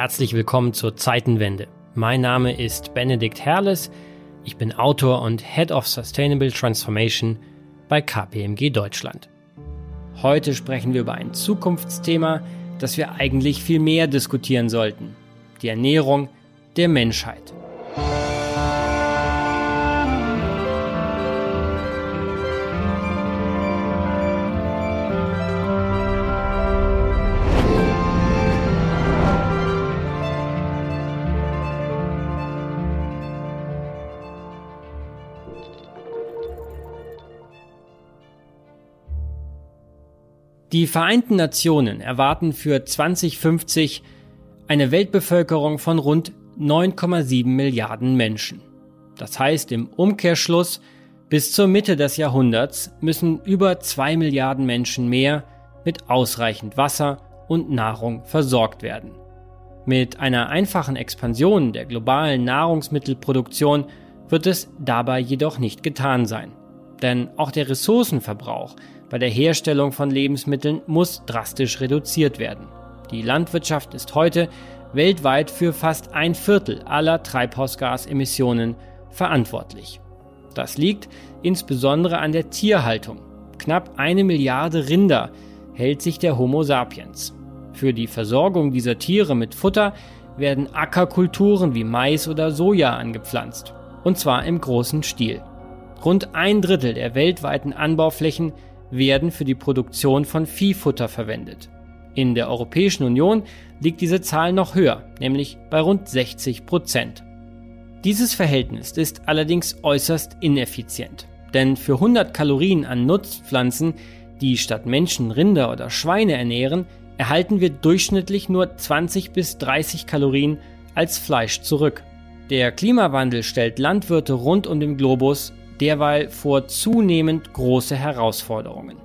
Herzlich willkommen zur Zeitenwende. Mein Name ist Benedikt Herles. Ich bin Autor und Head of Sustainable Transformation bei KPMG Deutschland. Heute sprechen wir über ein Zukunftsthema, das wir eigentlich viel mehr diskutieren sollten. Die Ernährung der Menschheit. Die Vereinten Nationen erwarten für 2050 eine Weltbevölkerung von rund 9,7 Milliarden Menschen. Das heißt im Umkehrschluss, bis zur Mitte des Jahrhunderts müssen über 2 Milliarden Menschen mehr mit ausreichend Wasser und Nahrung versorgt werden. Mit einer einfachen Expansion der globalen Nahrungsmittelproduktion wird es dabei jedoch nicht getan sein. Denn auch der Ressourcenverbrauch bei der Herstellung von Lebensmitteln muss drastisch reduziert werden. Die Landwirtschaft ist heute weltweit für fast ein Viertel aller Treibhausgasemissionen verantwortlich. Das liegt insbesondere an der Tierhaltung. Knapp eine Milliarde Rinder hält sich der Homo sapiens. Für die Versorgung dieser Tiere mit Futter werden Ackerkulturen wie Mais oder Soja angepflanzt. Und zwar im großen Stil. Rund ein Drittel der weltweiten Anbauflächen werden für die Produktion von Viehfutter verwendet. In der Europäischen Union liegt diese Zahl noch höher, nämlich bei rund 60 Prozent. Dieses Verhältnis ist allerdings äußerst ineffizient, denn für 100 Kalorien an Nutzpflanzen, die statt Menschen Rinder oder Schweine ernähren, erhalten wir durchschnittlich nur 20 bis 30 Kalorien als Fleisch zurück. Der Klimawandel stellt Landwirte rund um den Globus derweil vor zunehmend große Herausforderungen.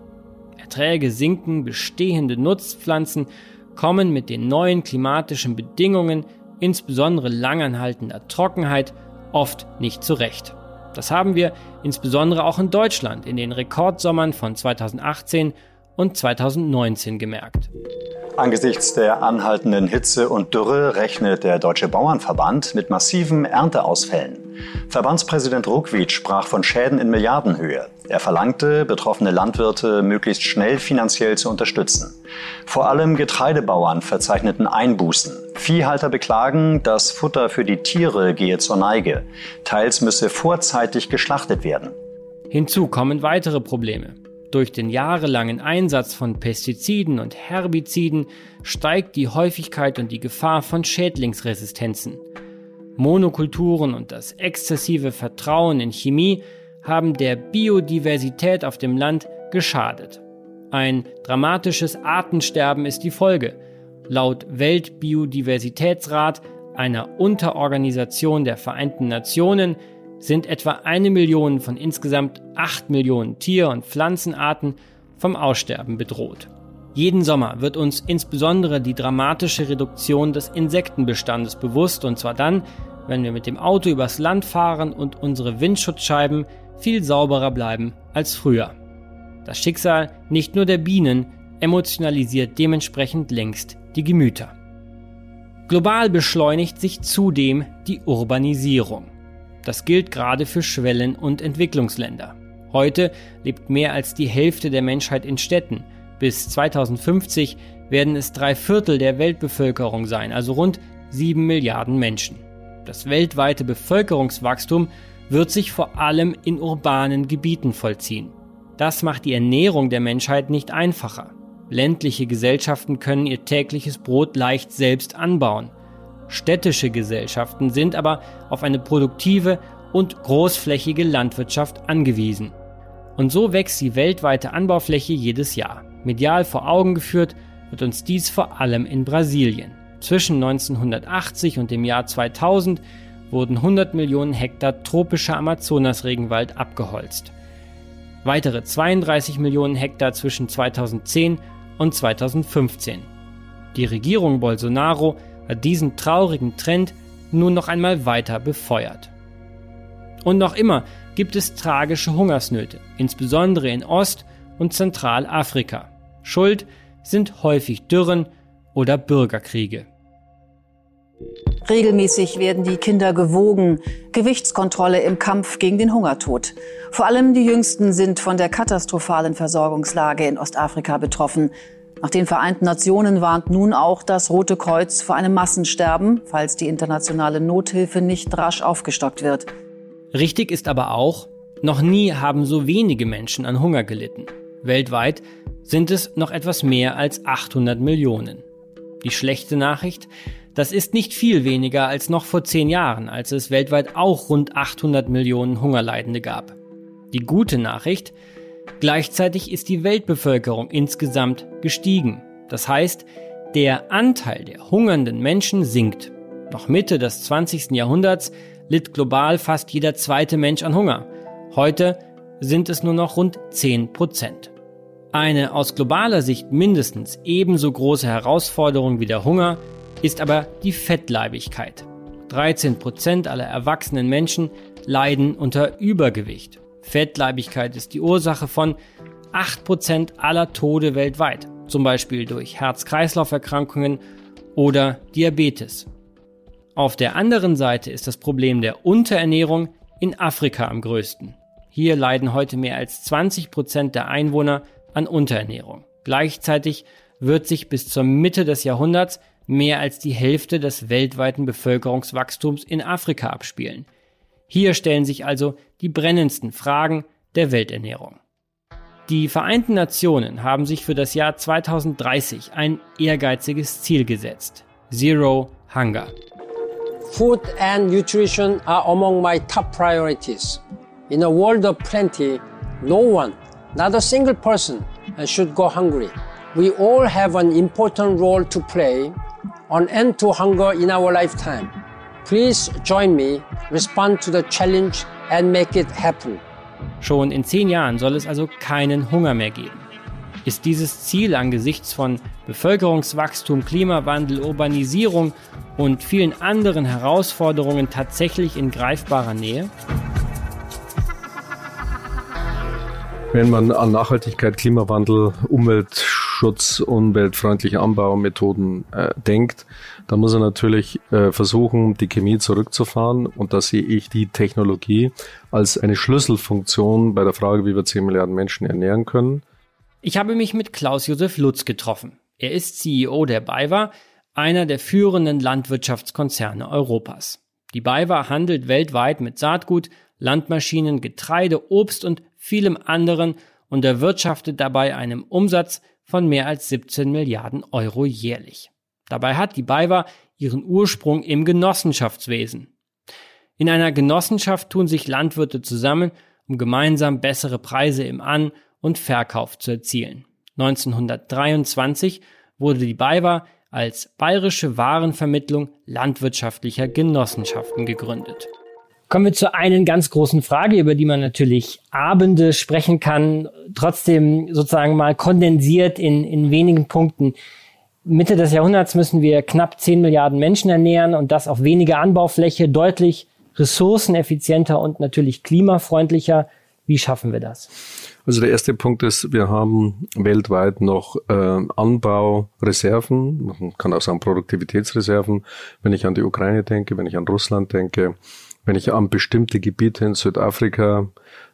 Erträge sinken, bestehende Nutzpflanzen kommen mit den neuen klimatischen Bedingungen, insbesondere langanhaltender Trockenheit, oft nicht zurecht. Das haben wir insbesondere auch in Deutschland in den Rekordsommern von 2018 und 2019 gemerkt. Angesichts der anhaltenden Hitze und Dürre rechnet der Deutsche Bauernverband mit massiven Ernteausfällen. Verbandspräsident Ruckwied sprach von Schäden in Milliardenhöhe. Er verlangte, betroffene Landwirte möglichst schnell finanziell zu unterstützen. Vor allem Getreidebauern verzeichneten Einbußen. Viehhalter beklagen, das Futter für die Tiere gehe zur Neige. Teils müsse vorzeitig geschlachtet werden. Hinzu kommen weitere Probleme. Durch den jahrelangen Einsatz von Pestiziden und Herbiziden steigt die Häufigkeit und die Gefahr von Schädlingsresistenzen. Monokulturen und das exzessive Vertrauen in Chemie haben der Biodiversität auf dem Land geschadet. Ein dramatisches Artensterben ist die Folge. Laut Weltbiodiversitätsrat, einer Unterorganisation der Vereinten Nationen, sind etwa eine Million von insgesamt acht Millionen Tier- und Pflanzenarten vom Aussterben bedroht. Jeden Sommer wird uns insbesondere die dramatische Reduktion des Insektenbestandes bewusst, und zwar dann, wenn wir mit dem Auto übers Land fahren und unsere Windschutzscheiben viel sauberer bleiben als früher. Das Schicksal nicht nur der Bienen emotionalisiert dementsprechend längst die Gemüter. Global beschleunigt sich zudem die Urbanisierung. Das gilt gerade für Schwellen- und Entwicklungsländer. Heute lebt mehr als die Hälfte der Menschheit in Städten. Bis 2050 werden es drei Viertel der Weltbevölkerung sein, also rund sieben Milliarden Menschen. Das weltweite Bevölkerungswachstum wird sich vor allem in urbanen Gebieten vollziehen. Das macht die Ernährung der Menschheit nicht einfacher. Ländliche Gesellschaften können ihr tägliches Brot leicht selbst anbauen. Städtische Gesellschaften sind aber auf eine produktive und großflächige Landwirtschaft angewiesen. Und so wächst die weltweite Anbaufläche jedes Jahr. Medial vor Augen geführt wird uns dies vor allem in Brasilien. Zwischen 1980 und dem Jahr 2000 wurden 100 Millionen Hektar tropischer Amazonasregenwald abgeholzt. Weitere 32 Millionen Hektar zwischen 2010 und 2015. Die Regierung Bolsonaro hat diesen traurigen Trend nun noch einmal weiter befeuert. Und noch immer gibt es tragische Hungersnöte, insbesondere in Ost- und Zentralafrika. Schuld sind häufig Dürren oder Bürgerkriege. Regelmäßig werden die Kinder gewogen. Gewichtskontrolle im Kampf gegen den Hungertod. Vor allem die Jüngsten sind von der katastrophalen Versorgungslage in Ostafrika betroffen. Nach den Vereinten Nationen warnt nun auch das Rote Kreuz vor einem Massensterben, falls die internationale Nothilfe nicht rasch aufgestockt wird. Richtig ist aber auch, noch nie haben so wenige Menschen an Hunger gelitten. Weltweit sind es noch etwas mehr als 800 Millionen. Die schlechte Nachricht, das ist nicht viel weniger als noch vor zehn Jahren, als es weltweit auch rund 800 Millionen Hungerleidende gab. Die gute Nachricht, gleichzeitig ist die Weltbevölkerung insgesamt gestiegen. Das heißt, der Anteil der hungernden Menschen sinkt. Noch Mitte des 20. Jahrhunderts litt global fast jeder zweite Mensch an Hunger. Heute sind es nur noch rund 10 Prozent. Eine aus globaler Sicht mindestens ebenso große Herausforderung wie der Hunger ist aber die Fettleibigkeit. 13 Prozent aller erwachsenen Menschen leiden unter Übergewicht. Fettleibigkeit ist die Ursache von 8 Prozent aller Tode weltweit, zum Beispiel durch Herz-Kreislauf-Erkrankungen oder Diabetes. Auf der anderen Seite ist das Problem der Unterernährung in Afrika am größten. Hier leiden heute mehr als 20 Prozent der Einwohner an Unterernährung. Gleichzeitig wird sich bis zur Mitte des Jahrhunderts mehr als die Hälfte des weltweiten Bevölkerungswachstums in Afrika abspielen. Hier stellen sich also die brennendsten Fragen der Welternährung. Die Vereinten Nationen haben sich für das Jahr 2030 ein ehrgeiziges Ziel gesetzt. Zero Hunger. Food and nutrition are among my top priorities. In a world of plenty, no one, not a single person, should go hungry. We all have an important role to play on end to hunger in our lifetime. Please join me, respond to the challenge and make it happen. Schon in zehn Jahren soll es also keinen Hunger mehr geben. Ist dieses Ziel angesichts von Bevölkerungswachstum, Klimawandel, Urbanisierung und vielen anderen Herausforderungen tatsächlich in greifbarer Nähe? Wenn man an Nachhaltigkeit, Klimawandel, Umweltschutz, umweltfreundliche Anbaumethoden äh, denkt, dann muss er natürlich äh, versuchen, die Chemie zurückzufahren. Und da sehe ich die Technologie als eine Schlüsselfunktion bei der Frage, wie wir 10 Milliarden Menschen ernähren können. Ich habe mich mit Klaus-Josef Lutz getroffen. Er ist CEO der BayWa, einer der führenden Landwirtschaftskonzerne Europas. Die BayWa handelt weltweit mit Saatgut, Landmaschinen, Getreide, Obst und vielem anderen und erwirtschaftet dabei einen Umsatz von mehr als 17 Milliarden Euro jährlich. Dabei hat die BayWa ihren Ursprung im Genossenschaftswesen. In einer Genossenschaft tun sich Landwirte zusammen, um gemeinsam bessere Preise im An- und Verkauf zu erzielen. 1923 wurde die BayWa als Bayerische Warenvermittlung landwirtschaftlicher Genossenschaften gegründet. Kommen wir zu einer ganz großen Frage, über die man natürlich Abende sprechen kann, trotzdem sozusagen mal kondensiert in, in wenigen Punkten. Mitte des Jahrhunderts müssen wir knapp 10 Milliarden Menschen ernähren und das auf weniger Anbaufläche, deutlich ressourceneffizienter und natürlich klimafreundlicher. Wie schaffen wir das? Also der erste Punkt ist, wir haben weltweit noch äh, Anbaureserven, man kann auch sagen Produktivitätsreserven. Wenn ich an die Ukraine denke, wenn ich an Russland denke, wenn ich an bestimmte Gebiete in Südafrika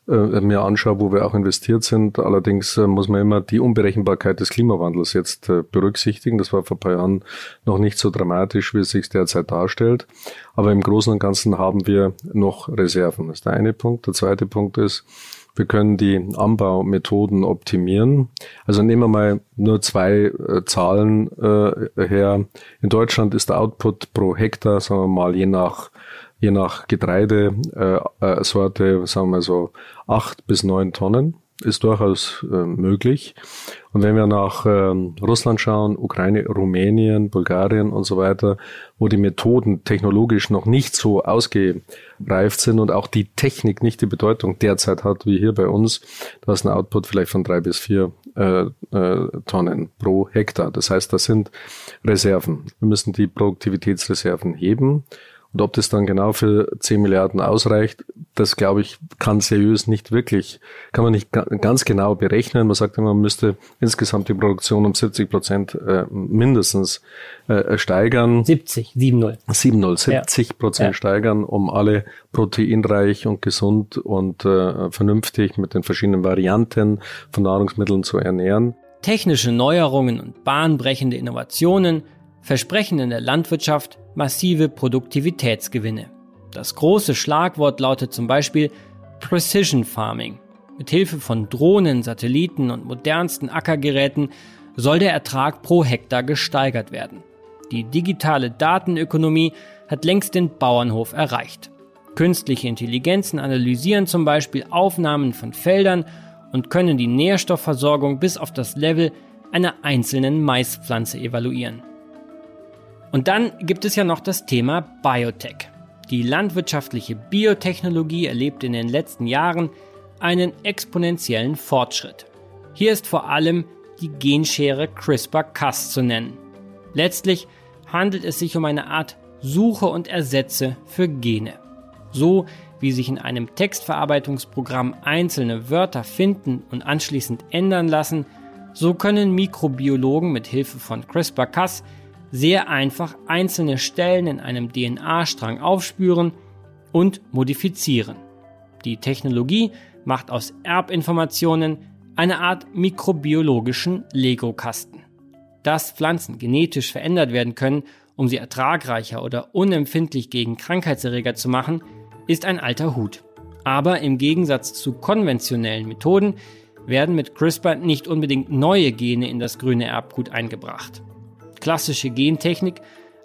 äh, mir anschaue, wo wir auch investiert sind, allerdings äh, muss man immer die Unberechenbarkeit des Klimawandels jetzt äh, berücksichtigen. Das war vor ein paar Jahren noch nicht so dramatisch, wie es sich derzeit darstellt. Aber im Großen und Ganzen haben wir noch Reserven. Das ist der eine Punkt. Der zweite Punkt ist, wir können die Anbaumethoden optimieren. Also nehmen wir mal nur zwei äh, Zahlen äh, her. In Deutschland ist der Output pro Hektar, sagen wir mal, je nach je nach Getreidesorte, äh, äh, sagen wir so, acht bis neun Tonnen ist durchaus äh, möglich. Und wenn wir nach ähm, Russland schauen, Ukraine, Rumänien, Bulgarien und so weiter, wo die Methoden technologisch noch nicht so ausgereift sind und auch die Technik nicht die Bedeutung derzeit hat wie hier bei uns, da ist ein Output vielleicht von drei bis vier äh, Tonnen pro Hektar. Das heißt, das sind Reserven. Wir müssen die Produktivitätsreserven heben Und ob das dann genau für 10 Milliarden ausreicht, das glaube ich, kann seriös nicht wirklich, kann man nicht ganz genau berechnen. Man sagt immer, man müsste insgesamt die Produktion um 70 Prozent äh, mindestens äh, steigern. 70, 7-0. 7-0, 70 Prozent ja. steigern, um alle proteinreich und gesund und äh, vernünftig mit den verschiedenen Varianten von Nahrungsmitteln zu ernähren. Technische Neuerungen und bahnbrechende Innovationen versprechen in der Landwirtschaft massive Produktivitätsgewinne. Das große Schlagwort lautet zum Beispiel Precision Farming. Mit Hilfe von Drohnen, Satelliten und modernsten Ackergeräten soll der Ertrag pro Hektar gesteigert werden. Die digitale Datenökonomie hat längst den Bauernhof erreicht. Künstliche Intelligenzen analysieren zum Beispiel Aufnahmen von Feldern und können die Nährstoffversorgung bis auf das Level einer einzelnen Maispflanze evaluieren. Und dann gibt es ja noch das Thema Biotech. Die landwirtschaftliche Biotechnologie erlebt in den letzten Jahren einen exponentiellen Fortschritt. Hier ist vor allem die Genschere CRISPR-Cas zu nennen. Letztlich handelt es sich um eine Art Suche und Ersetze für Gene. So wie sich in einem Textverarbeitungsprogramm einzelne Wörter finden und anschließend ändern lassen, so können Mikrobiologen mit Hilfe von CRISPR-Cas sehr einfach einzelne Stellen in einem DNA-Strang aufspüren und modifizieren. Die Technologie macht aus Erbinformationen eine Art mikrobiologischen Lego-Kasten. Dass Pflanzen genetisch verändert werden können, um sie ertragreicher oder unempfindlich gegen Krankheitserreger zu machen, ist ein alter Hut. Aber im Gegensatz zu konventionellen Methoden werden mit CRISPR nicht unbedingt neue Gene in das grüne Erbgut eingebracht. Klassische Gentechnik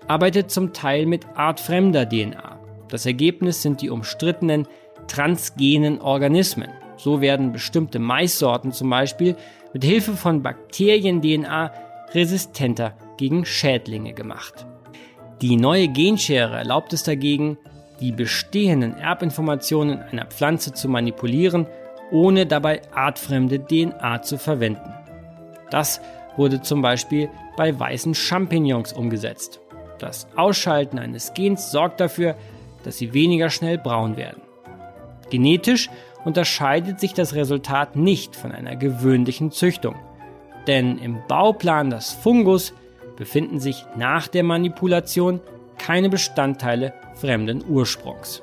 arbeitet zum Teil mit artfremder DNA. Das Ergebnis sind die umstrittenen transgenen Organismen. So werden bestimmte Maissorten zum Beispiel mit Hilfe von Bakterien-DNA resistenter gegen Schädlinge gemacht. Die neue Genschere erlaubt es dagegen, die bestehenden Erbinformationen einer Pflanze zu manipulieren, ohne dabei artfremde DNA zu verwenden. Das wurde zum Beispiel bei weißen Champignons umgesetzt. Das Ausschalten eines Gens sorgt dafür, dass sie weniger schnell braun werden. Genetisch unterscheidet sich das Resultat nicht von einer gewöhnlichen Züchtung, denn im Bauplan des Fungus befinden sich nach der Manipulation keine Bestandteile fremden Ursprungs.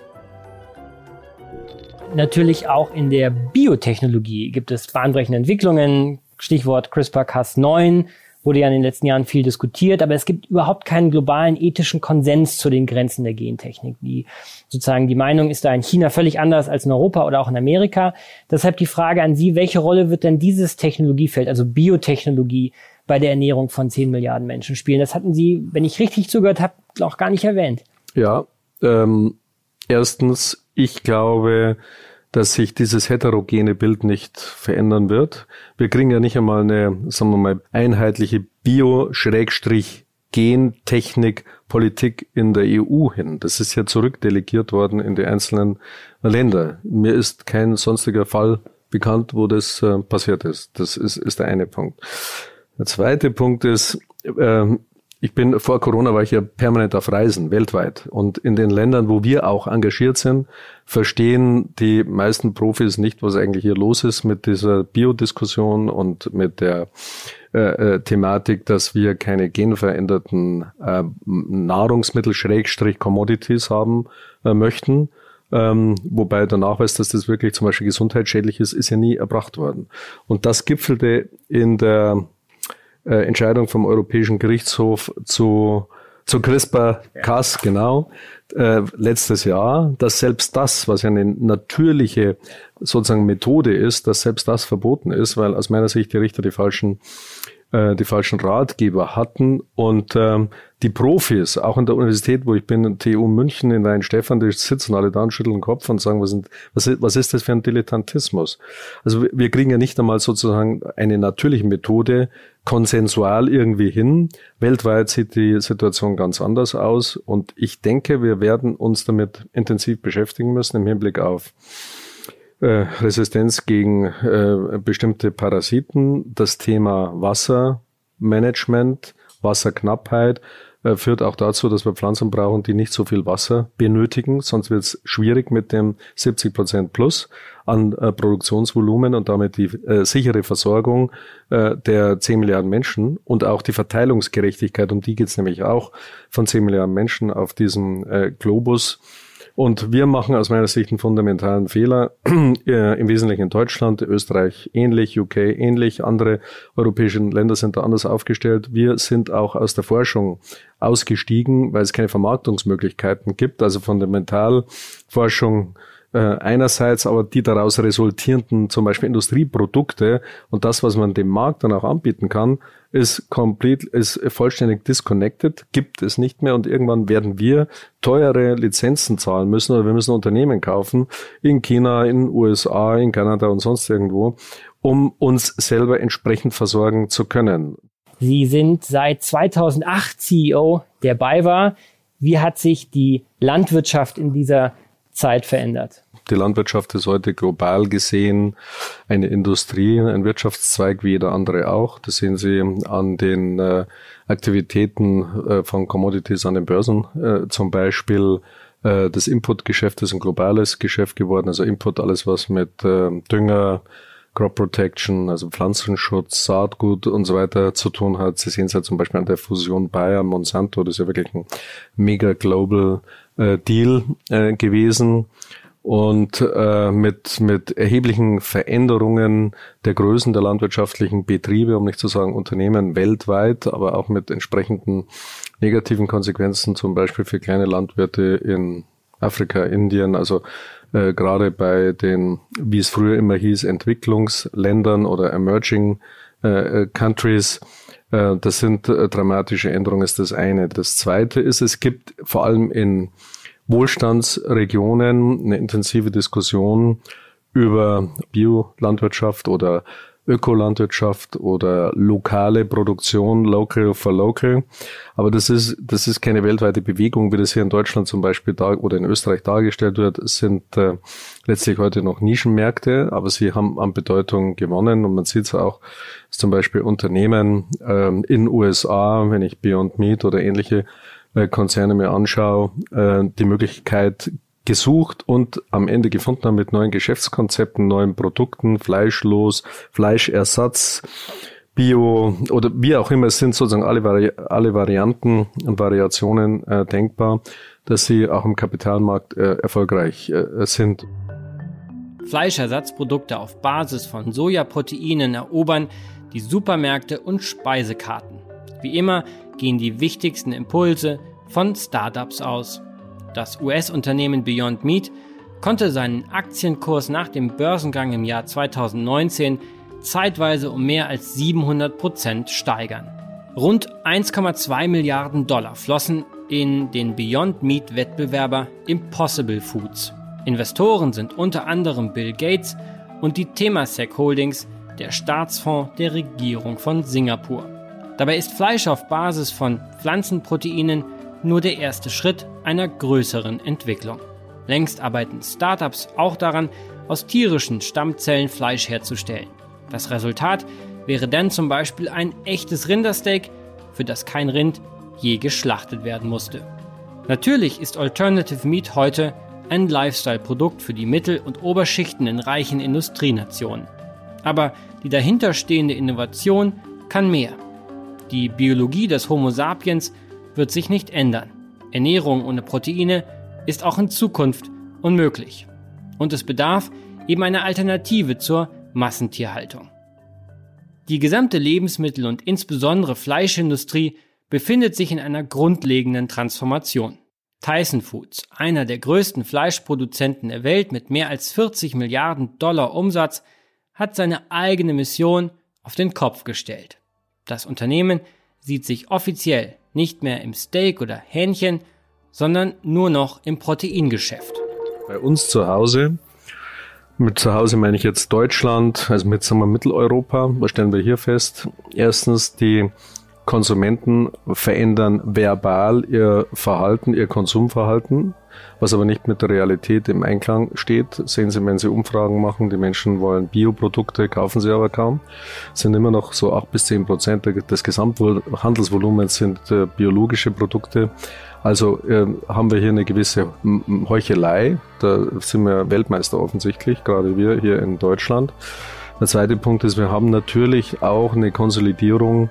Natürlich auch in der Biotechnologie gibt es bahnbrechende Entwicklungen, Stichwort CRISPR-Cas9 wurde ja in den letzten Jahren viel diskutiert, aber es gibt überhaupt keinen globalen ethischen Konsens zu den Grenzen der Gentechnik. Die sozusagen die Meinung ist da in China völlig anders als in Europa oder auch in Amerika. Deshalb die Frage an Sie, welche Rolle wird denn dieses Technologiefeld, also Biotechnologie, bei der Ernährung von 10 Milliarden Menschen spielen? Das hatten Sie, wenn ich richtig zugehört habe, auch gar nicht erwähnt. Ja, ähm, erstens, ich glaube, dass sich dieses heterogene Bild nicht verändern wird. Wir kriegen ja nicht einmal eine, sagen wir mal, einheitliche Bio-Gentechnik-Politik in der EU hin. Das ist ja zurückdelegiert worden in die einzelnen Länder. Mir ist kein sonstiger Fall bekannt, wo das äh, passiert ist. Das ist, ist der eine Punkt. Der zweite Punkt ist, äh, ich bin vor Corona war ich ja permanent auf Reisen weltweit und in den Ländern, wo wir auch engagiert sind, verstehen die meisten Profis nicht, was eigentlich hier los ist mit dieser Biodiskussion und mit der äh, äh, Thematik, dass wir keine genveränderten äh, Nahrungsmittel Schrägstrich Commodities haben äh, möchten. Ähm, wobei der Nachweis, dass das wirklich zum Beispiel gesundheitsschädlich ist, ist ja nie erbracht worden. Und das gipfelte in der äh, Entscheidung vom Europäischen Gerichtshof zu, zu CRISPR-Cas, ja. genau, äh, letztes Jahr, dass selbst das, was ja eine natürliche sozusagen Methode ist, dass selbst das verboten ist, weil aus meiner Sicht die Richter die falschen äh, die falschen Ratgeber hatten und ähm, die Profis, auch an der Universität, wo ich bin, TU München in Weinstefan, die sitzen alle da und schütteln den Kopf und sagen, was, sind, was, ist, was ist das für ein Dilettantismus? Also wir kriegen ja nicht einmal sozusagen eine natürliche Methode konsensual irgendwie hin. Weltweit sieht die Situation ganz anders aus und ich denke, wir werden uns damit intensiv beschäftigen müssen im Hinblick auf Resistenz gegen äh, bestimmte Parasiten, das Thema Wassermanagement, Wasserknappheit, äh, führt auch dazu, dass wir Pflanzen brauchen, die nicht so viel Wasser benötigen, sonst wird es schwierig mit dem 70 Prozent plus an äh, Produktionsvolumen und damit die äh, sichere Versorgung äh, der 10 Milliarden Menschen und auch die Verteilungsgerechtigkeit, um die geht es nämlich auch, von 10 Milliarden Menschen auf diesem äh, Globus und wir machen aus meiner Sicht einen fundamentalen Fehler, äh, im Wesentlichen in Deutschland, Österreich ähnlich, UK ähnlich, andere europäische Länder sind da anders aufgestellt. Wir sind auch aus der Forschung ausgestiegen, weil es keine Vermarktungsmöglichkeiten gibt, also Fundamentalforschung äh, einerseits, aber die daraus resultierenden zum Beispiel Industrieprodukte und das, was man dem Markt dann auch anbieten kann, ist komplett, ist vollständig disconnected, gibt es nicht mehr und irgendwann werden wir teure Lizenzen zahlen müssen oder wir müssen Unternehmen kaufen in China, in USA, in Kanada und sonst irgendwo, um uns selber entsprechend versorgen zu können. Sie sind seit 2008 CEO der BayWa. Wie hat sich die Landwirtschaft in dieser Zeit verändert? Die Landwirtschaft ist heute global gesehen eine Industrie, ein Wirtschaftszweig wie jeder andere auch. Das sehen Sie an den äh, Aktivitäten äh, von Commodities an den Börsen. Äh, zum Beispiel äh, das Inputgeschäft ist ein globales Geschäft geworden. Also Input, alles was mit äh, Dünger, Crop Protection, also Pflanzenschutz, Saatgut und so weiter zu tun hat. Sie sehen es ja zum Beispiel an der Fusion Bayer Monsanto, das ist ja wirklich ein mega global äh, Deal äh, gewesen und äh, mit, mit erheblichen Veränderungen der Größen der landwirtschaftlichen Betriebe, um nicht zu sagen Unternehmen weltweit, aber auch mit entsprechenden negativen Konsequenzen, zum Beispiel für kleine Landwirte in Afrika, Indien, also äh, gerade bei den, wie es früher immer hieß, Entwicklungsländern oder Emerging äh, Countries. Äh, das sind äh, dramatische Änderungen, ist das eine. Das zweite ist, es gibt vor allem in Wohlstandsregionen eine intensive Diskussion über Biolandwirtschaft oder Ökolandwirtschaft oder lokale Produktion, local for local. Aber das ist, das ist keine weltweite Bewegung, wie das hier in Deutschland zum Beispiel da, oder in Österreich dargestellt wird. Es sind äh, letztlich heute noch Nischenmärkte, aber sie haben an Bedeutung gewonnen und man sieht es auch, dass zum Beispiel Unternehmen äh, in USA, wenn ich Beyond Meat oder ähnliche äh, Konzerne mir anschaue, äh, die Möglichkeit gesucht und am Ende gefunden haben mit neuen Geschäftskonzepten, neuen Produkten, fleischlos, Fleischersatz, Bio oder wie auch immer, es sind sozusagen alle, Vari alle Varianten und Variationen äh, denkbar, dass sie auch im Kapitalmarkt äh, erfolgreich äh, sind. Fleischersatzprodukte auf Basis von Sojaproteinen erobern die Supermärkte und Speisekarten. Wie immer gehen die wichtigsten Impulse von Startups aus. Das US-Unternehmen Beyond Meat konnte seinen Aktienkurs nach dem Börsengang im Jahr 2019 zeitweise um mehr als 700 Prozent steigern. Rund 1,2 Milliarden Dollar flossen in den Beyond Meat Wettbewerber Impossible Foods. Investoren sind unter anderem Bill Gates und die Temasek Holdings, der Staatsfonds der Regierung von Singapur. Dabei ist Fleisch auf Basis von Pflanzenproteinen nur der erste Schritt einer größeren Entwicklung. Längst arbeiten Startups auch daran, aus tierischen Stammzellen Fleisch herzustellen. Das Resultat wäre dann zum Beispiel ein echtes Rindersteak, für das kein Rind je geschlachtet werden musste. Natürlich ist Alternative Meat heute ein Lifestyle-Produkt für die Mittel- und Oberschichten in reichen Industrienationen. Aber die dahinterstehende Innovation kann mehr. Die Biologie des Homo sapiens wird sich nicht ändern. Ernährung ohne Proteine ist auch in Zukunft unmöglich. Und es bedarf eben einer Alternative zur Massentierhaltung. Die gesamte Lebensmittel- und insbesondere Fleischindustrie befindet sich in einer grundlegenden Transformation. Tyson Foods, einer der größten Fleischproduzenten der Welt mit mehr als 40 Milliarden Dollar Umsatz, hat seine eigene Mission auf den Kopf gestellt. Das Unternehmen sieht sich offiziell nicht mehr im Steak oder Hähnchen, sondern nur noch im Proteingeschäft. Bei uns zu Hause, mit zu Hause meine ich jetzt Deutschland, also mit sagen wir, Mitteleuropa, was stellen wir hier fest? Erstens, die Konsumenten verändern verbal ihr Verhalten, ihr Konsumverhalten, was aber nicht mit der Realität im Einklang steht. Sehen Sie, wenn Sie Umfragen machen, die Menschen wollen Bioprodukte, kaufen sie aber kaum. Sind immer noch so acht bis zehn Prozent des Gesamthandelsvolumens sind äh, biologische Produkte. Also äh, haben wir hier eine gewisse Heuchelei. Da sind wir Weltmeister offensichtlich, gerade wir hier in Deutschland. Der zweite Punkt ist, wir haben natürlich auch eine Konsolidierung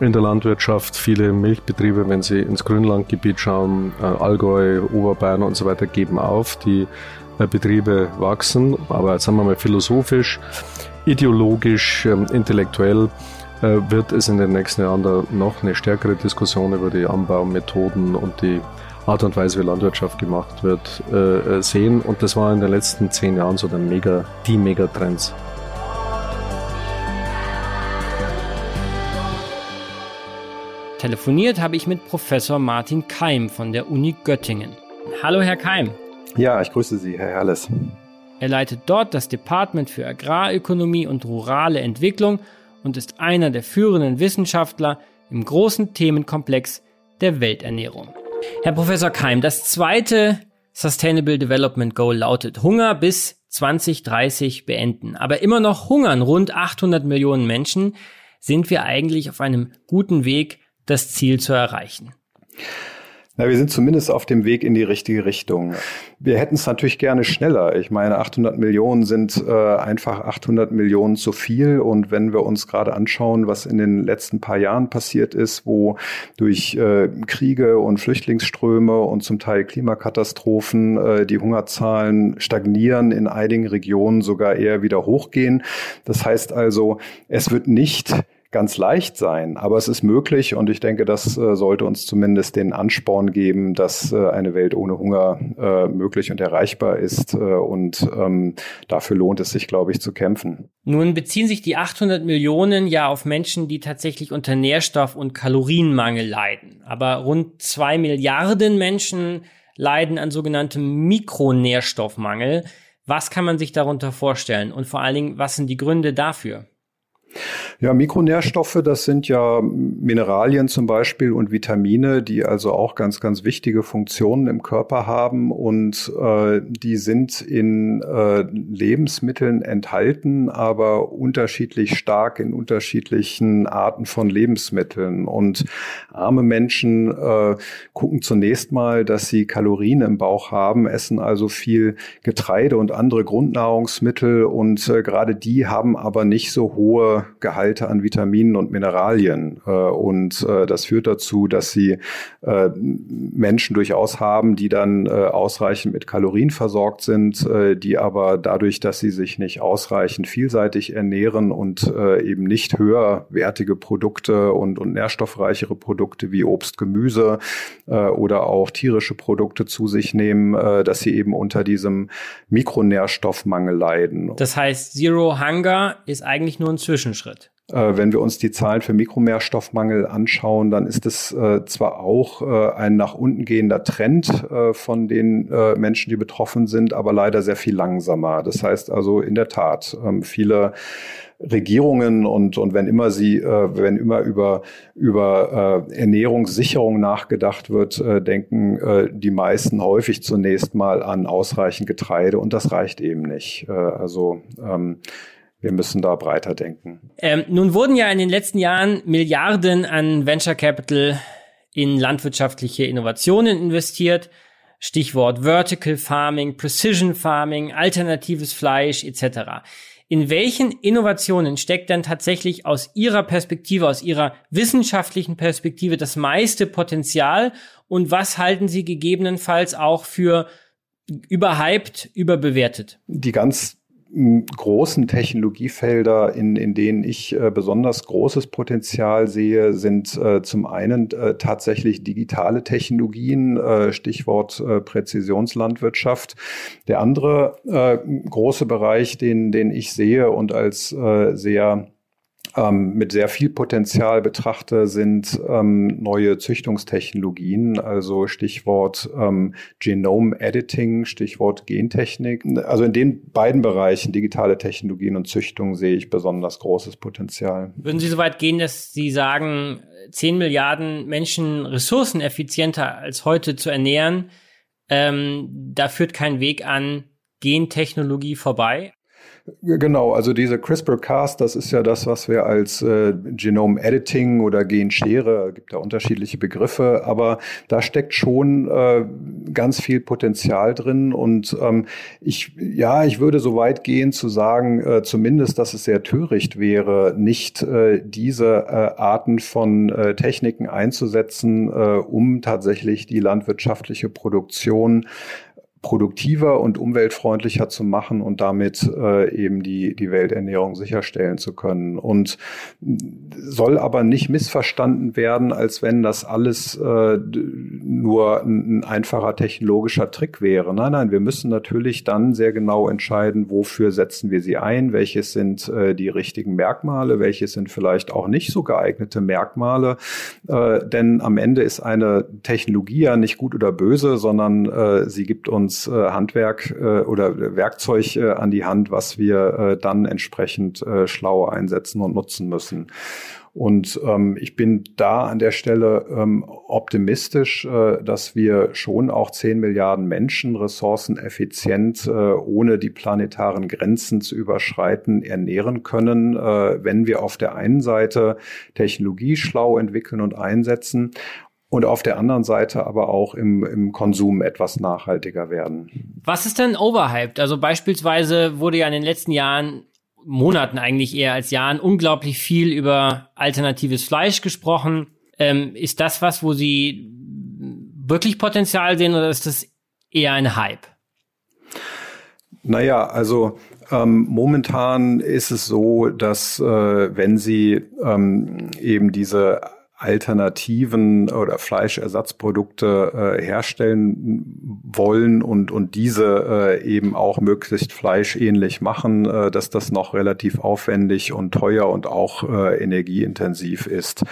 in der Landwirtschaft. Viele Milchbetriebe, wenn sie ins Grünlandgebiet schauen, äh, Allgäu, Oberbayern und so weiter, geben auf. Die äh, Betriebe wachsen, aber sagen wir mal philosophisch, ideologisch, äh, intellektuell äh, wird es in den nächsten Jahren noch eine stärkere Diskussion über die Anbaumethoden und die Art und Weise, wie Landwirtschaft gemacht wird, sehen. Und das war in den letzten zehn Jahren so der Mega, die Megatrends. Telefoniert habe ich mit Professor Martin Keim von der Uni Göttingen. Hallo, Herr Keim. Ja, ich grüße Sie, Herr Herles. Er leitet dort das Department für Agrarökonomie und rurale Entwicklung und ist einer der führenden Wissenschaftler im großen Themenkomplex der Welternährung. Herr Professor Keim, das zweite Sustainable Development Goal lautet Hunger bis 2030 beenden. Aber immer noch hungern rund 800 Millionen Menschen. Sind wir eigentlich auf einem guten Weg, das Ziel zu erreichen? Na, wir sind zumindest auf dem Weg in die richtige Richtung. Wir hätten es natürlich gerne schneller. Ich meine, 800 Millionen sind äh, einfach 800 Millionen zu viel. Und wenn wir uns gerade anschauen, was in den letzten paar Jahren passiert ist, wo durch äh, Kriege und Flüchtlingsströme und zum Teil Klimakatastrophen äh, die Hungerzahlen stagnieren, in einigen Regionen sogar eher wieder hochgehen. Das heißt also, es wird nicht ganz leicht sein, aber es ist möglich und ich denke, das äh, sollte uns zumindest den Ansporn geben, dass äh, eine Welt ohne Hunger äh, möglich und erreichbar ist und ähm, dafür lohnt es sich, glaube ich, zu kämpfen. Nun beziehen sich die 800 Millionen ja auf Menschen, die tatsächlich unter Nährstoff- und Kalorienmangel leiden, aber rund zwei Milliarden Menschen leiden an sogenanntem Mikronährstoffmangel. Was kann man sich darunter vorstellen und vor allen Dingen, was sind die Gründe dafür? Ja, Mikronährstoffe, das sind ja Mineralien zum Beispiel und Vitamine, die also auch ganz, ganz wichtige Funktionen im Körper haben und äh, die sind in äh, Lebensmitteln enthalten, aber unterschiedlich stark in unterschiedlichen Arten von Lebensmitteln. Und arme Menschen äh, gucken zunächst mal, dass sie Kalorien im Bauch haben, essen also viel Getreide und andere Grundnahrungsmittel und äh, gerade die haben aber nicht so hohe Gehalte an Vitaminen und Mineralien. Äh, und äh, das führt dazu, dass sie äh, Menschen durchaus haben, die dann ausreichend mit Kalorien versorgt sind, die aber dadurch, dass sie sich nicht ausreichend vielseitig ernähren und eben nicht höherwertige Produkte und, und nährstoffreichere Produkte wie Obst, Gemüse oder auch tierische Produkte zu sich nehmen, dass sie eben unter diesem Mikronährstoffmangel leiden. Das heißt, Zero Hunger ist eigentlich nur ein Zwischenschritt. Äh, wenn wir uns die Zahlen für Mikronährstoffmangel anschauen, dann ist es äh, zwar auch äh, ein nach unten gehender Trend äh, von den äh, Menschen, die betroffen sind, aber leider sehr viel langsamer. Das heißt also in der Tat, ähm, viele Regierungen und, und wenn immer sie, äh, wenn immer über, über Ernährungssicherung nachgedacht wird, denken die meisten häufig zunächst mal an ausreichend Getreide und das reicht eben nicht. also ähm, wir müssen da breiter denken. Ähm, nun wurden ja in den letzten Jahren Milliarden an Venture Capital in landwirtschaftliche Innovationen investiert. Stichwort Vertical Farming, Precision Farming, alternatives Fleisch etc. In welchen Innovationen steckt denn tatsächlich aus Ihrer Perspektive, aus Ihrer wissenschaftlichen Perspektive das meiste Potenzial und was halten Sie gegebenenfalls auch für überhyped, überbewertet? Die ganz großen Technologiefelder, in, in denen ich äh, besonders großes Potenzial sehe, sind äh, zum einen äh, tatsächlich digitale Technologien, äh, Stichwort äh, Präzisionslandwirtschaft. Der andere äh, große Bereich, den, den ich sehe und als sehr ähm, mit sehr viel Potenzial betrachte, sind ähm, neue Züchtungstechnologien, also Stichwort ähm, Genome Editing, Stichwort Gentechnik. Also in den beiden Bereichen, digitale Technologien und Züchtung, sehe ich besonders großes Potenzial. Würden Sie so weit gehen, dass Sie sagen, 10 Milliarden Menschen ressourceneffizienter als heute zu ernähren, ähm, da führt kein Weg an Gentechnologie vorbei. Genau, also diese CRISPR-Cas, das ist ja das, was wir als äh, Genome Editing oder Genschere, gibt da unterschiedliche Begriffe, aber da steckt schon äh, ganz viel Potenzial drin und ähm, ich, ja, ich würde so weit gehen zu sagen, äh, zumindest, dass es sehr töricht wäre, nicht äh, diese äh, Arten von äh, Techniken einzusetzen, äh, um tatsächlich die landwirtschaftliche Produktion produktiver und umweltfreundlicher zu machen und damit äh, eben die, die Welternährung sicherstellen zu können. Und soll aber nicht missverstanden werden, als wenn das alles äh, nur ein, ein einfacher technologischer Trick wäre. Nein, nein, wir müssen natürlich dann sehr genau entscheiden, wofür setzen wir sie ein, welches sind äh, die richtigen Merkmale, welche sind vielleicht auch nicht so geeignete Merkmale. Äh, denn am Ende ist eine Technologie ja nicht gut oder böse, sondern äh, sie gibt uns uns äh, Handwerk äh, oder Werkzeug äh, an die Hand, was wir dann entsprechend schlau einsetzen und nutzen müssen. Und ähm, ich bin da an der Stelle ähm, optimistisch, äh, dass wir schon auch 10 Milliarden Menschen ressourceneffizient, äh, ohne die planetaren Grenzen zu überschreiten, ernähren können, äh, wenn wir auf der einen Seite Technologie schlau entwickeln und einsetzen und auf der anderen Seite aber auch im, im Konsum etwas nachhaltiger werden. Was ist denn overhyped? Also beispielsweise wurde ja in den letzten Jahren, Monaten eigentlich eher als Jahren, unglaublich viel über alternatives Fleisch gesprochen. Ähm, ist das was, wo Sie wirklich Potenzial sehen oder ist das eher ein Hype? Naja, also ähm, momentan ist es so, dass äh, wenn Sie ähm, eben diese Alternativen oder Fleischersatzprodukte äh, herstellen wollen und, und diese äh, eben auch möglichst fleischähnlich machen, äh, dass das noch relativ aufwendig und teuer und auch äh, energieintensiv ist.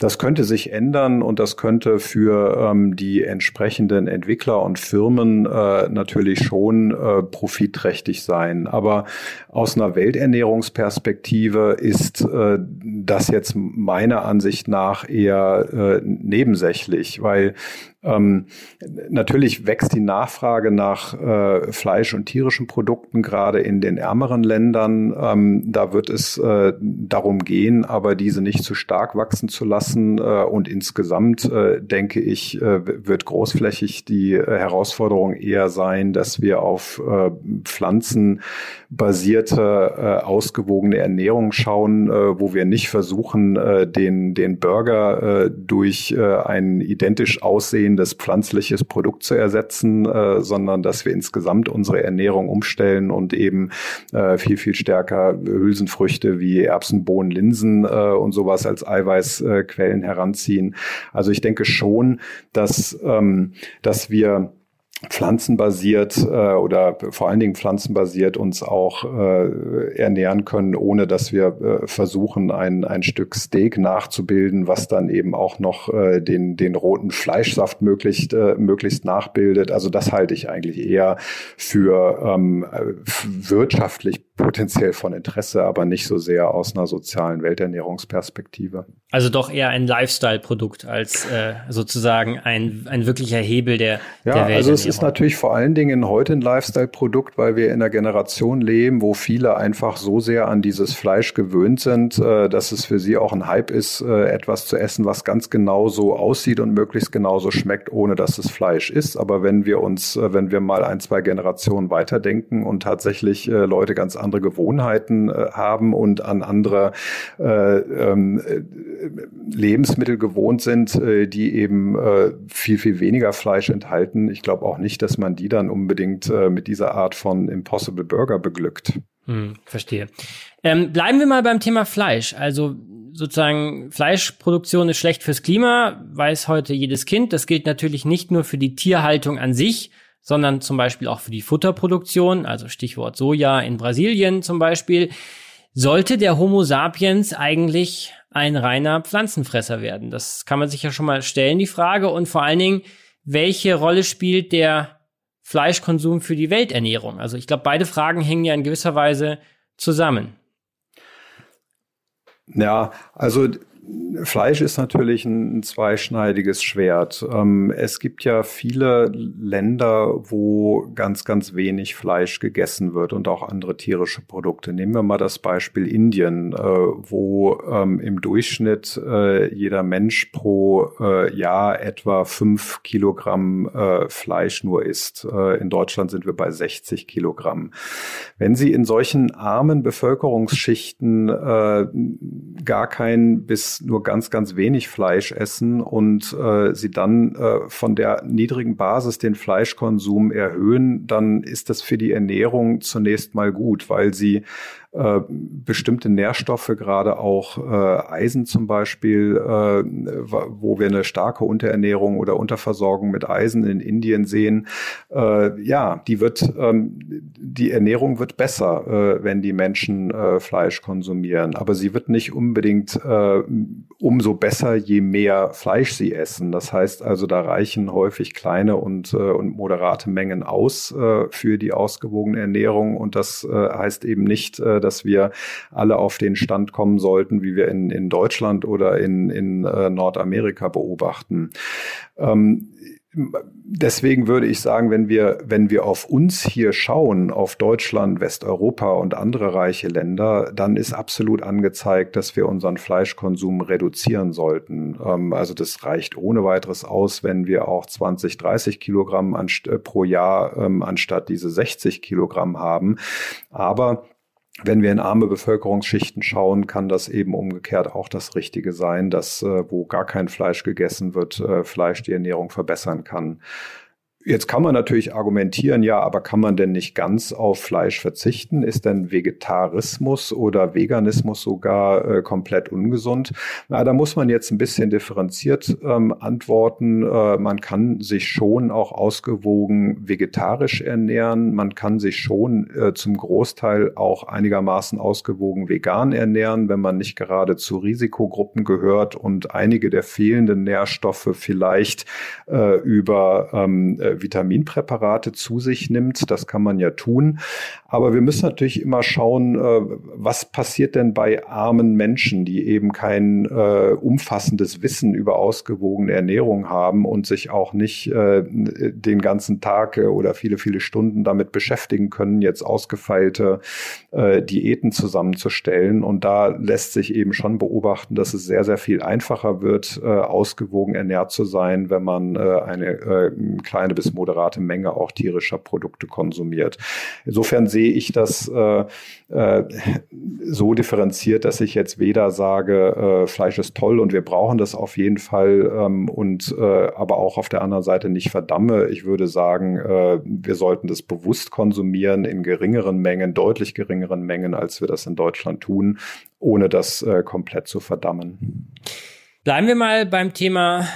Das könnte sich ändern und das könnte für ähm, die entsprechenden Entwickler und Firmen äh, natürlich schon äh, profitträchtig sein. Aber aus einer Welternährungsperspektive ist äh, das jetzt meiner Ansicht nach eher äh, nebensächlich, weil ähm, natürlich wächst die Nachfrage nach äh, Fleisch und tierischen Produkten gerade in den ärmeren Ländern. Ähm, da wird es äh, darum gehen, aber diese nicht zu stark wachsen zu lassen. Äh, und insgesamt äh, denke ich, äh, wird großflächig die äh, Herausforderung eher sein, dass wir auf äh, pflanzenbasierte, äh, ausgewogene Ernährung schauen, wo wir nicht versuchen, äh, den, den Burger äh, durch äh, ein identisch aussehen bestehendes pflanzliches Produkt zu ersetzen, äh, sondern dass wir insgesamt unsere Ernährung umstellen und eben äh, viel, viel stärker Hülsenfrüchte wie Erbsen, Bohnen, Linsen äh, und sowas als Eiweißquellen heranziehen. Also ich denke schon, dass, ähm, dass wir pflanzenbasiert äh, oder vor allen Dingen pflanzenbasiert uns auch äh, ernähren können, ohne dass wir äh, versuchen, ein, ein Stück Steak nachzubilden, was dann eben auch noch äh, den, den roten Fleischsaft möglichst, äh, möglichst nachbildet. Also das halte ich eigentlich eher für ähm, wirtschaftlich potenziell von Interesse, aber nicht so sehr aus einer sozialen Welternährungsperspektive. Also doch eher ein Lifestyle-Produkt als äh, sozusagen ein, ein wirklicher Hebel der, ja, der Welternährung. Also ist natürlich vor allen Dingen heute ein Lifestyle-Produkt, weil wir in einer Generation leben, wo viele einfach so sehr an dieses Fleisch gewöhnt sind, äh, dass es für sie auch ein Hype ist, äh, etwas zu essen, was ganz genau so aussieht und möglichst genauso schmeckt, ohne dass es Fleisch ist. Aber wenn wir uns, äh, wenn wir mal ein, zwei Generationen weiterdenken und tatsächlich Leute ganz andere Gewohnheiten haben und an andere äh, ähm, Lebensmittel gewohnt sind, die eben viel, viel weniger Fleisch enthalten. Ich glaube auch nicht, dass man die dann unbedingt äh, mit dieser Art von Impossible Burger beglückt. Hm, verstehe. Ähm, bleiben wir mal beim Thema Fleisch. Also sozusagen Fleischproduktion ist schlecht fürs Klima, weiß heute jedes Kind. Das gilt natürlich nicht nur für die Tierhaltung an sich, sondern zum Beispiel auch für die Futterproduktion, also Stichwort Soja in Brasilien zum Beispiel. Sollte der Homo sapiens eigentlich ein reiner Pflanzenfresser werden? Das kann man sich ja schon mal stellen, die Frage. Und vor allen Dingen, welche Rolle spielt der Fleischkonsum für die Welternährung? Also ich glaube, beide Fragen hängen ja in gewisser Weise zusammen. Ja, also Fleisch ist natürlich ein, zweischneidiges Schwert. Ähm, es gibt ja viele Länder, wo ganz, ganz wenig Fleisch gegessen wird und auch andere tierische Produkte. Nehmen wir mal das Beispiel Indien, äh, wo ähm, im Durchschnitt äh, jeder Mensch pro äh, Jahr etwa fünf Kilogramm Fleisch nur isst. in Deutschland sind wir bei 60 Kilogramm. Wenn Sie in solchen armen Bevölkerungsschichten gar kein bis nur ganz, ganz wenig Fleisch essen und äh, sie dann äh, von der niedrigen Basis den Fleischkonsum erhöhen, dann ist das für die Ernährung zunächst mal gut, weil sie äh, bestimmte Nährstoffe, gerade auch äh, Eisen zum Beispiel, äh, wo wir eine starke Unterernährung oder Unterversorgung mit Eisen in Indien sehen, äh, ja, die wird, ähm, die Ernährung wird besser, äh, wenn die Menschen Fleisch konsumieren. Aber sie wird nicht unbedingt umso besser, je mehr Fleisch sie essen. Das heißt also, da reichen häufig kleine und, und moderate Mengen aus für die ausgewogene Ernährung. Und das heißt eben nicht, dass wir alle auf den Stand kommen sollten, wie wir in, in Deutschland oder in, in äh, Nordamerika beobachten. Ähm, Deswegen würde ich sagen, wenn wir, wenn wir auf uns hier schauen, auf Deutschland, Westeuropa und andere reiche Länder, dann ist absolut angezeigt, dass wir unseren Fleischkonsum reduzieren sollten. Ähm, also das reicht ohne weiteres aus, wenn wir auch 20, 30 Kilogramm äh, pro Jahr ähm, anstatt diese 60 Kilogramm haben. Aber wenn wir in arme Bevölkerungsschichten schauen, kann das eben umgekehrt auch das Richtige sein, dass äh, wo gar kein Fleisch gegessen wird, äh, Fleisch die Ernährung verbessern kann. Jetzt kann man natürlich argumentieren, ja, aber kann man denn nicht ganz auf Fleisch verzichten? Ist denn Vegetarismus oder Veganismus sogar äh, komplett ungesund? Na, da muss man jetzt ein bisschen differenziert ähm, antworten. Äh, man kann sich schon auch ausgewogen vegetarisch ernähren. Man kann sich schon äh, zum Großteil auch einigermaßen ausgewogen vegan ernähren, wenn man nicht gerade zu Risikogruppen gehört und einige der fehlenden Nährstoffe vielleicht äh, über ähm, Vitaminpräparate zu sich nimmt. Das kann man ja tun. Aber wir müssen natürlich immer schauen, äh, was passiert denn bei armen Menschen, die eben kein äh, umfassendes Wissen über ausgewogene Ernährung haben und sich auch nicht äh, den ganzen Tag äh, oder viele, viele Stunden damit beschäftigen können, jetzt ausgefeilte äh, Diäten zusammenzustellen. Und da lässt sich eben schon beobachten, dass es sehr, sehr viel einfacher wird, ausgewogen ernährt zu sein, wenn man eine kleine bis moderate Menge auch tierischer Produkte konsumiert. Insofern sehe ich das äh, äh, so differenziert, dass ich jetzt weder sage, äh, Fleisch ist toll und wir brauchen das auf jeden Fall ähm, und äh, aber auch auf der anderen Seite nicht verdamme. Ich würde sagen, äh, wir sollten das bewusst konsumieren in geringeren Mengen, deutlich geringeren Mengen, als wir das in Deutschland tun, ohne das äh, komplett zu verdammen. Bleiben wir mal beim Thema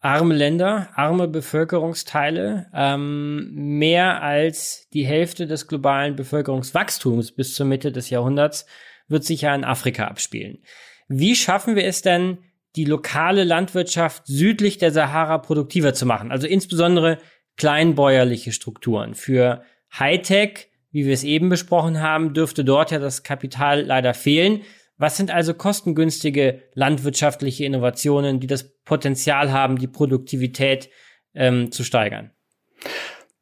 arme Länder, arme Bevölkerungsteile. Ähm, mehr als die Hälfte des globalen Bevölkerungswachstums bis zur Mitte des Jahrhunderts wird sich ja in Afrika abspielen. Wie schaffen wir es denn, die lokale Landwirtschaft südlich der Sahara produktiver zu machen? Also insbesondere kleinbäuerliche Strukturen. Für Hightech, wie wir es eben besprochen haben, dürfte dort ja das Kapital leider fehlen. Was sind also kostengünstige landwirtschaftliche Innovationen, die das Potenzial haben, die Produktivität ähm, zu steigern?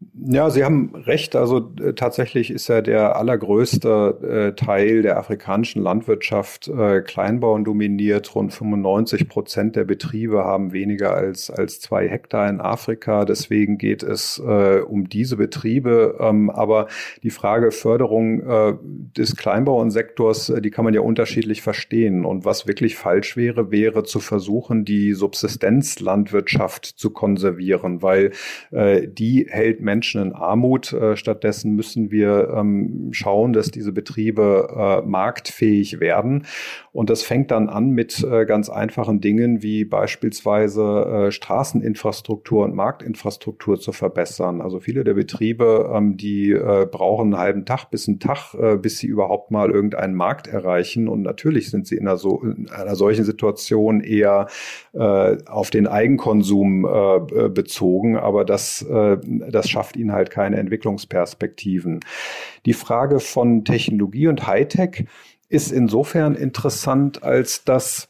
Ja, Sie haben recht. Also äh, tatsächlich ist ja der allergrößte äh, Teil der afrikanischen Landwirtschaft äh, Kleinbauern dominiert. Rund 95 Prozent der Betriebe haben weniger als, als zwei Hektar in Afrika. Deswegen geht es äh, um diese Betriebe. Ähm, aber die Frage Förderung äh, des Kleinbauernsektors, äh, die kann man ja unterschiedlich verstehen. Und was wirklich falsch wäre, wäre zu versuchen, die Subsistenzlandwirtschaft zu konservieren, weil äh, die hält Menschen in Armut. Äh, stattdessen müssen wir ähm, schauen, dass diese Betriebe äh, marktfähig werden. Und das fängt dann an mit äh, ganz einfachen Dingen wie beispielsweise Straßeninfrastruktur und Marktinfrastruktur zu verbessern. Also viele der Betriebe, ähm, die brauchen einen halben Tag bis einen Tag, bis sie überhaupt mal irgendeinen Markt erreichen. Und natürlich sind sie in einer, so, in einer solchen Situation eher auf den Eigenkonsum bezogen. Aber das, das schafft ihnen halt keine Entwicklungsperspektiven. Die Frage von Technologie und Hightech ist insofern interessant, als dass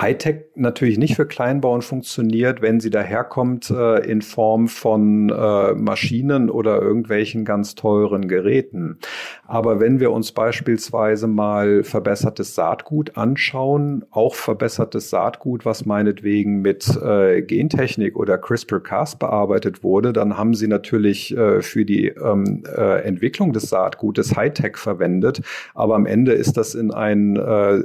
Hightech natürlich nicht für Kleinbauern funktioniert, wenn sie daherkommt äh, in Form von äh, Maschinen oder irgendwelchen ganz teuren Geräten. Aber wenn wir uns beispielsweise mal verbessertes Saatgut anschauen, auch verbessertes Saatgut, was meinetwegen mit äh, Gentechnik oder CRISPR-Cas bearbeitet wurde, dann haben sie natürlich äh, für die ähm, äh, Entwicklung des Saatgutes Hightech verwendet. Aber am Ende ist das in ein äh,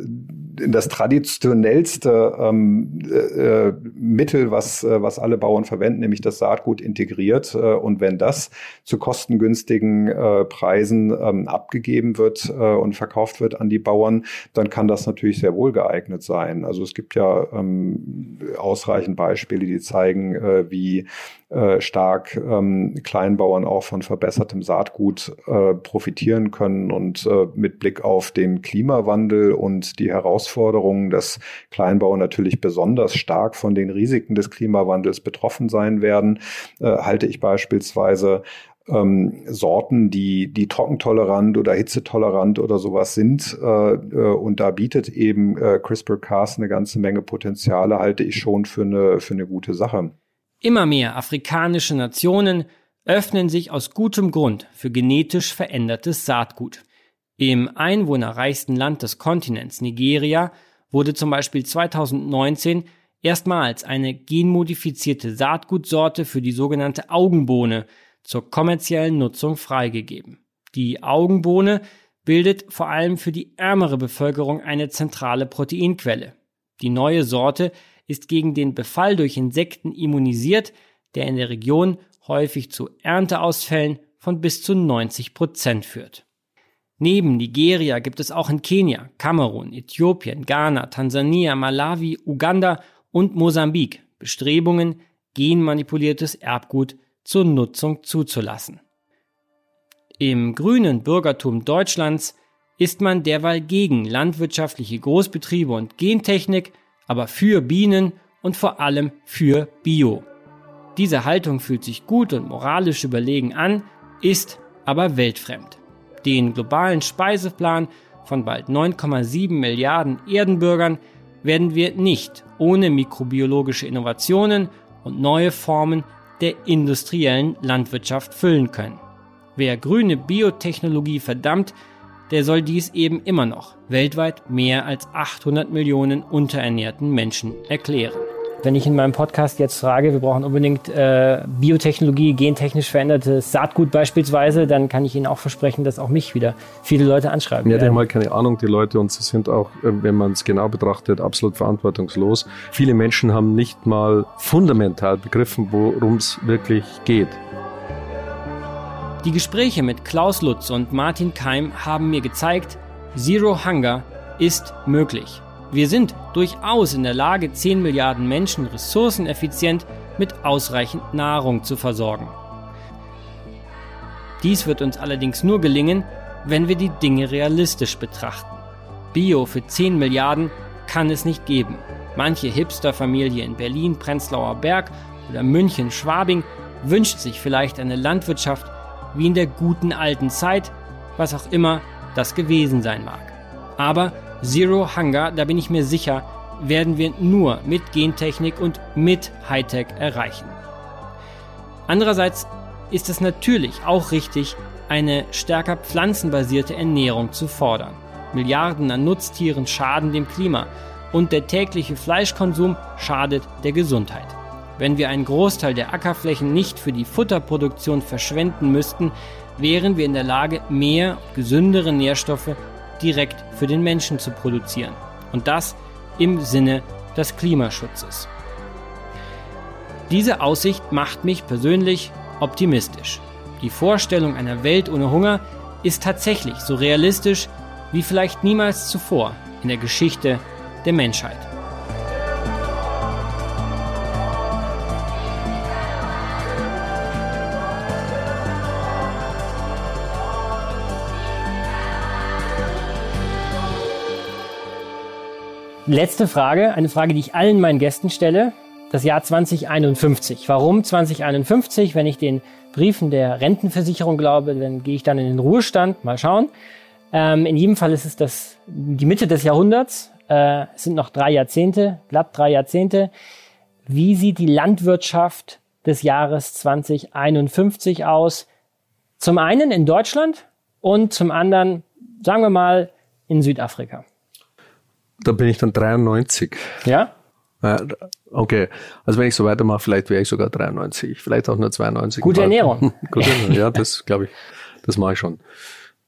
in das traditionellste ähm, äh, äh, Mittel, was, äh, was alle Bauern verwenden, nämlich das Saatgut integriert. Äh, und wenn das zu kostengünstigen äh, Preisen ähm, abgegeben wird und verkauft wird an die Bauern, dann kann das natürlich sehr wohl geeignet sein. Also es gibt ja ähm, ausreichend Beispiele, die zeigen, wie äh, stark ähm, Kleinbauern auch von verbessertem Saatgut äh, profitieren können und äh, mit Blick auf den Klimawandel und die Herausforderungen, dass Kleinbauern natürlich besonders stark von den Risiken des Klimawandels betroffen sein werden, äh, halte ich beispielsweise ähm, Sorten, die, die trockentolerant oder hitzetolerant oder sowas sind. Äh, äh, und da bietet eben äh, CRISPR-Cas eine ganze Menge Potenziale, halte ich schon für eine, für eine gute Sache. Immer mehr afrikanische Nationen öffnen sich aus gutem Grund für genetisch verändertes Saatgut. Im einwohnerreichsten Land des Kontinents, Nigeria, wurde zum Beispiel 2019 erstmals eine genmodifizierte Saatgutsorte für die sogenannte Augenbohne zur kommerziellen Nutzung freigegeben. Die Augenbohne bildet vor allem für die ärmere Bevölkerung eine zentrale Proteinquelle. Die neue Sorte ist gegen den Befall durch Insekten immunisiert, der in der Region häufig zu Ernteausfällen von bis zu 90 Prozent führt. Neben Nigeria gibt es auch in Kenia, Kamerun, Äthiopien, Ghana, Tansania, Malawi, Uganda und Mosambik Bestrebungen, genmanipuliertes Erbgut zur Nutzung zuzulassen. Im grünen Bürgertum Deutschlands ist man derweil gegen landwirtschaftliche Großbetriebe und Gentechnik aber für Bienen und vor allem für Bio. Diese Haltung fühlt sich gut und moralisch überlegen an, ist aber weltfremd. Den globalen Speiseplan von bald 9,7 Milliarden Erdenbürgern werden wir nicht ohne mikrobiologische Innovationen und neue Formen der industriellen Landwirtschaft füllen können. Wer grüne Biotechnologie verdammt, der soll dies eben immer noch weltweit mehr als 800 Millionen unterernährten Menschen erklären. Wenn ich in meinem Podcast jetzt frage, wir brauchen unbedingt äh, Biotechnologie, gentechnisch verändertes Saatgut beispielsweise, dann kann ich Ihnen auch versprechen, dass auch mich wieder viele Leute anschreiben. Ja, die haben halt keine Ahnung, die Leute, und sie sind auch, äh, wenn man es genau betrachtet, absolut verantwortungslos. Viele Menschen haben nicht mal fundamental begriffen, worum es wirklich geht. Die Gespräche mit Klaus Lutz und Martin Keim haben mir gezeigt, Zero Hunger ist möglich. Wir sind durchaus in der Lage, 10 Milliarden Menschen ressourceneffizient mit ausreichend Nahrung zu versorgen. Dies wird uns allerdings nur gelingen, wenn wir die Dinge realistisch betrachten. Bio für 10 Milliarden kann es nicht geben. Manche Hipsterfamilie in Berlin, Prenzlauer Berg oder München, Schwabing wünscht sich vielleicht eine Landwirtschaft, wie in der guten alten Zeit, was auch immer das gewesen sein mag. Aber Zero Hunger, da bin ich mir sicher, werden wir nur mit Gentechnik und mit Hightech erreichen. Andererseits ist es natürlich auch richtig, eine stärker pflanzenbasierte Ernährung zu fordern. Milliarden an Nutztieren schaden dem Klima und der tägliche Fleischkonsum schadet der Gesundheit. Wenn wir einen Großteil der Ackerflächen nicht für die Futterproduktion verschwenden müssten, wären wir in der Lage, mehr gesündere Nährstoffe direkt für den Menschen zu produzieren. Und das im Sinne des Klimaschutzes. Diese Aussicht macht mich persönlich optimistisch. Die Vorstellung einer Welt ohne Hunger ist tatsächlich so realistisch wie vielleicht niemals zuvor in der Geschichte der Menschheit. Letzte Frage, eine Frage, die ich allen meinen Gästen stelle. Das Jahr 2051. Warum 2051? Wenn ich den Briefen der Rentenversicherung glaube, dann gehe ich dann in den Ruhestand. Mal schauen. Ähm, in jedem Fall ist es das, die Mitte des Jahrhunderts. Äh, es sind noch drei Jahrzehnte, glatt drei Jahrzehnte. Wie sieht die Landwirtschaft des Jahres 2051 aus? Zum einen in Deutschland und zum anderen, sagen wir mal, in Südafrika. Da bin ich dann 93. Ja? Okay, also wenn ich so weitermache, vielleicht wäre ich sogar 93, vielleicht auch nur 92. Gute Ernährung. Gute Ernährung, ja, das glaube ich, das mache ich schon.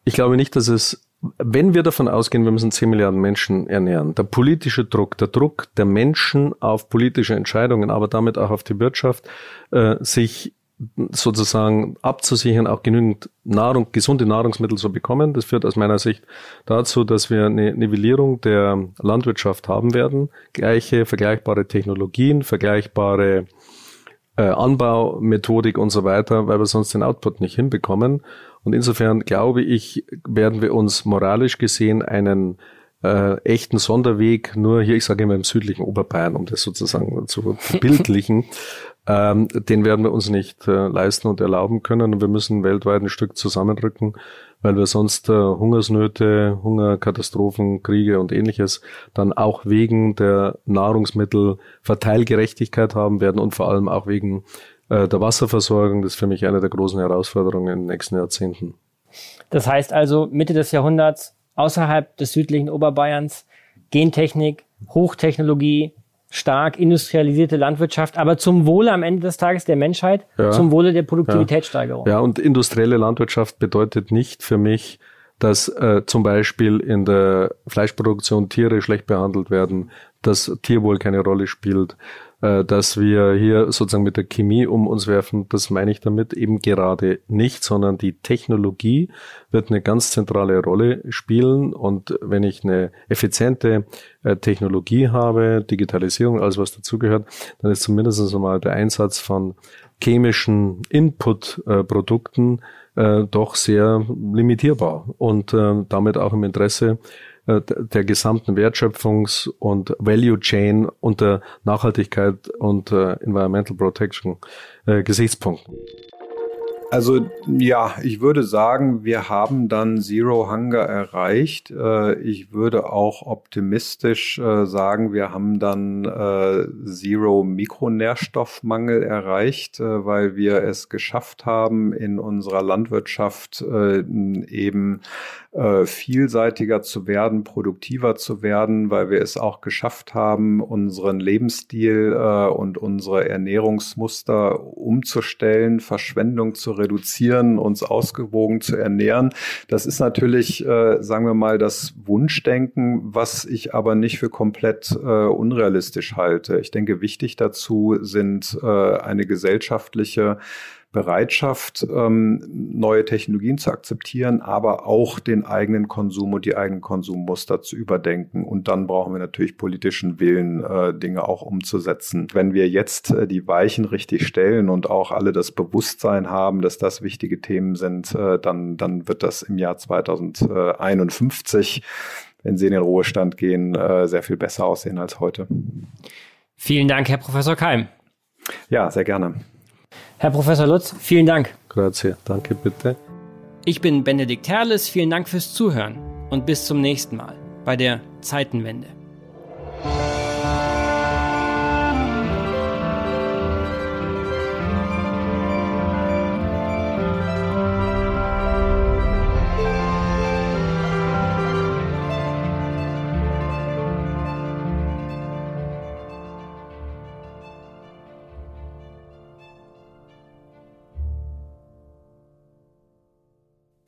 Ich glaube nicht, dass es, wenn wir davon ausgehen, wir müssen 10 Milliarden Menschen ernähren, der politische Druck, der Druck der Menschen auf politische Entscheidungen, aber damit auch auf die Wirtschaft, äh, sich sozusagen abzusichern, auch genügend Nahrung, gesunde Nahrungsmittel zu bekommen. Das führt aus meiner Sicht dazu, dass wir eine Nivellierung der Landwirtschaft haben werden. Gleiche, vergleichbare Technologien, vergleichbare äh, Anbaumethodik und so weiter, weil wir sonst den Output nicht hinbekommen. Und insofern glaube ich, werden wir uns moralisch gesehen einen äh, echten Sonderweg nur hier, ich sage immer im südlichen Oberbayern, um das sozusagen zu bildlichen, ähm, den werden wir uns nicht äh, leisten und erlauben können. Und wir müssen weltweit ein Stück zusammenrücken, weil wir sonst äh, Hungersnöte, Hungerkatastrophen, Kriege und ähnliches dann auch wegen der Nahrungsmittelverteilgerechtigkeit haben werden und vor allem auch wegen äh, der Wasserversorgung. Das ist für mich eine der großen Herausforderungen in den nächsten Jahrzehnten. Das heißt also, Mitte des Jahrhunderts außerhalb des südlichen Oberbayerns Gentechnik, Hochtechnologie, stark industrialisierte Landwirtschaft, aber zum Wohle am Ende des Tages der Menschheit, ja. zum Wohle der Produktivitätssteigerung. Ja. ja, und industrielle Landwirtschaft bedeutet nicht für mich, dass äh, zum Beispiel in der Fleischproduktion Tiere schlecht behandelt werden, dass Tierwohl keine Rolle spielt, dass wir hier sozusagen mit der Chemie um uns werfen, das meine ich damit eben gerade nicht, sondern die Technologie wird eine ganz zentrale Rolle spielen. Und wenn ich eine effiziente äh, Technologie habe, Digitalisierung, alles was dazugehört, dann ist zumindest einmal der Einsatz von chemischen Input-Produkten äh, doch sehr limitierbar. Und damit auch im Interesse äh, der gesamten Wertschöpfungs- und Value Chain unter Nachhaltigkeit und äh, Environmental Protection äh, Gesichtspunkten. Also ja, ich würde sagen, wir haben dann Zero Hunger erreicht. Äh, ich würde auch optimistisch äh, sagen, wir haben dann äh, Zero Mikronährstoffmangel erreicht, weil wir es geschafft haben, in unserer Landwirtschaft eben vielseitiger zu werden, produktiver zu werden, weil wir es auch geschafft haben, unseren Lebensstil und unsere Ernährungsmuster umzustellen, Verschwendung zu reduzieren reduzieren, uns ausgewogen zu ernähren. Das ist natürlich, äh, sagen wir mal, das Wunschdenken, was ich aber nicht für komplett äh, unrealistisch halte. Ich denke, wichtig dazu sind äh, eine gesellschaftliche Bereitschaft, ähm, neue Technologien zu akzeptieren, aber auch den eigenen Konsum und die eigenen Konsummuster zu überdenken. Und dann brauchen wir natürlich politischen Willen, äh, Dinge auch umzusetzen. Wenn wir jetzt äh, die Weichen richtig stellen und auch alle das Bewusstsein haben, dass das wichtige Themen sind, äh, dann, dann wird das im Jahr 2051, wenn Sie in den Ruhestand gehen, sehr viel besser aussehen als heute. Vielen Dank, Herr Professor Keim. Ja, sehr gerne. Herr Professor Lutz, vielen Dank. Grazie, danke bitte. Ich bin Benedikt Herles, vielen Dank fürs Zuhören und bis zum nächsten Mal bei der Zeitenwende.